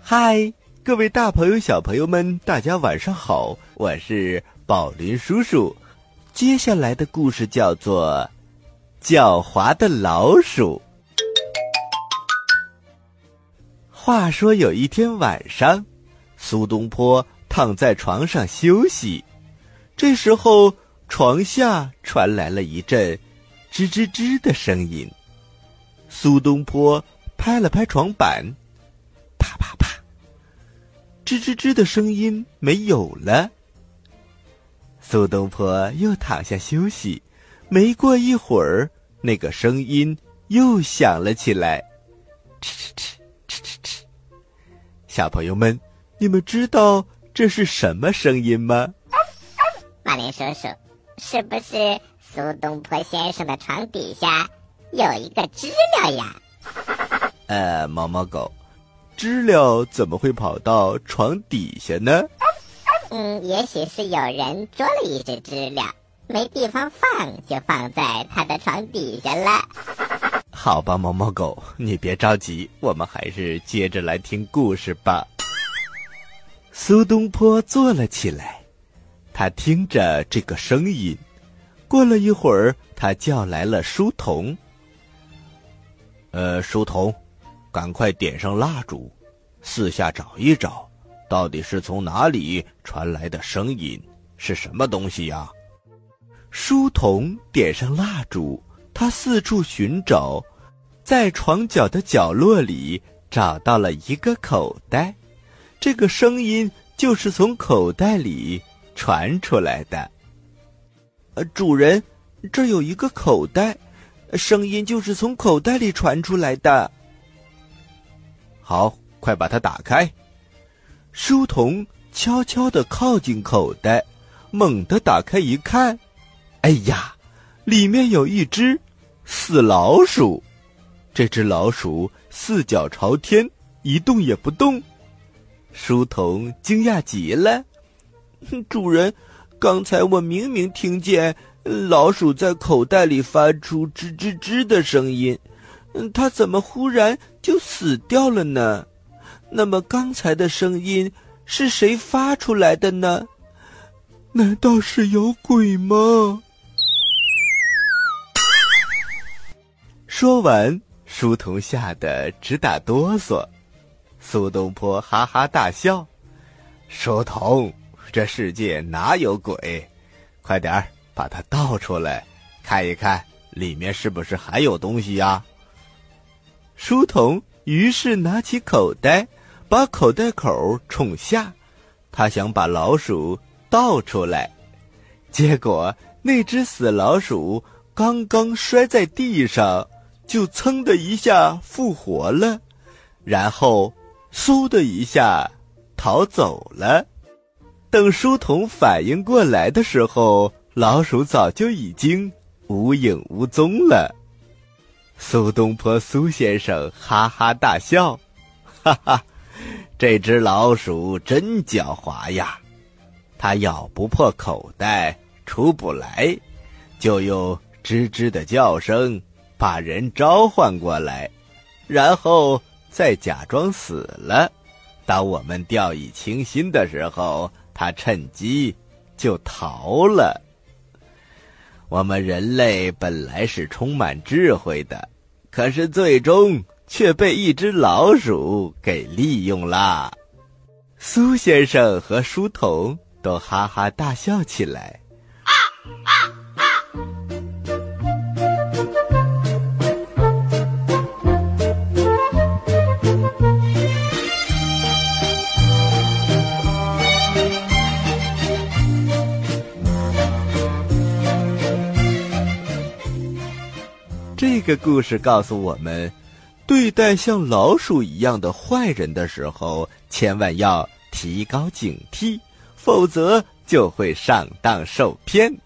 嗨，各位大朋友、小朋友们，大家晚上好！我是宝林叔叔。接下来的故事叫做《狡猾的老鼠》。话说有一天晚上，苏东坡躺在床上休息，这时候床下传来了一阵吱吱吱的声音。苏东坡拍了拍床板，啪啪啪，吱吱吱的声音没有了。苏东坡又躺下休息，没过一会儿，那个声音又响了起来，吱吱吱吱吱吱。小朋友们，你们知道这是什么声音吗？马林叔叔，是不是苏东坡先生的床底下有一个知了呀？呃，毛毛狗，知了怎么会跑到床底下呢？嗯，也许是有人捉了一只知了，没地方放，就放在他的床底下了。好吧，毛毛狗，你别着急，我们还是接着来听故事吧。苏东坡坐了起来，他听着这个声音。过了一会儿，他叫来了书童。呃，书童，赶快点上蜡烛，四下找一找，到底是从哪里传来的声音？是什么东西呀？书童点上蜡烛，他四处寻找。在床角的角落里找到了一个口袋，这个声音就是从口袋里传出来的。呃，主人，这有一个口袋，声音就是从口袋里传出来的。好，快把它打开。书童悄悄地靠近口袋，猛地打开一看，哎呀，里面有一只死老鼠。这只老鼠四脚朝天，一动也不动。书童惊讶极了：“ 主人，刚才我明明听见老鼠在口袋里发出吱吱吱的声音，它怎么忽然就死掉了呢？那么刚才的声音是谁发出来的呢？难道是有鬼吗？”说完。书童吓得直打哆嗦，苏东坡哈哈大笑：“书童，这世界哪有鬼？快点儿把它倒出来，看一看里面是不是还有东西呀？”书童于是拿起口袋，把口袋口冲下，他想把老鼠倒出来，结果那只死老鼠刚刚摔在地上。就噌的一下复活了，然后嗖的一下逃走了。等书童反应过来的时候，老鼠早就已经无影无踪了。苏东坡苏先生哈哈大笑，哈哈，这只老鼠真狡猾呀！它咬不破口袋，出不来，就用吱吱的叫声。把人召唤过来，然后再假装死了。当我们掉以轻心的时候，他趁机就逃了。我们人类本来是充满智慧的，可是最终却被一只老鼠给利用啦。苏先生和书童都哈哈大笑起来。这个故事告诉我们，对待像老鼠一样的坏人的时候，千万要提高警惕，否则就会上当受骗。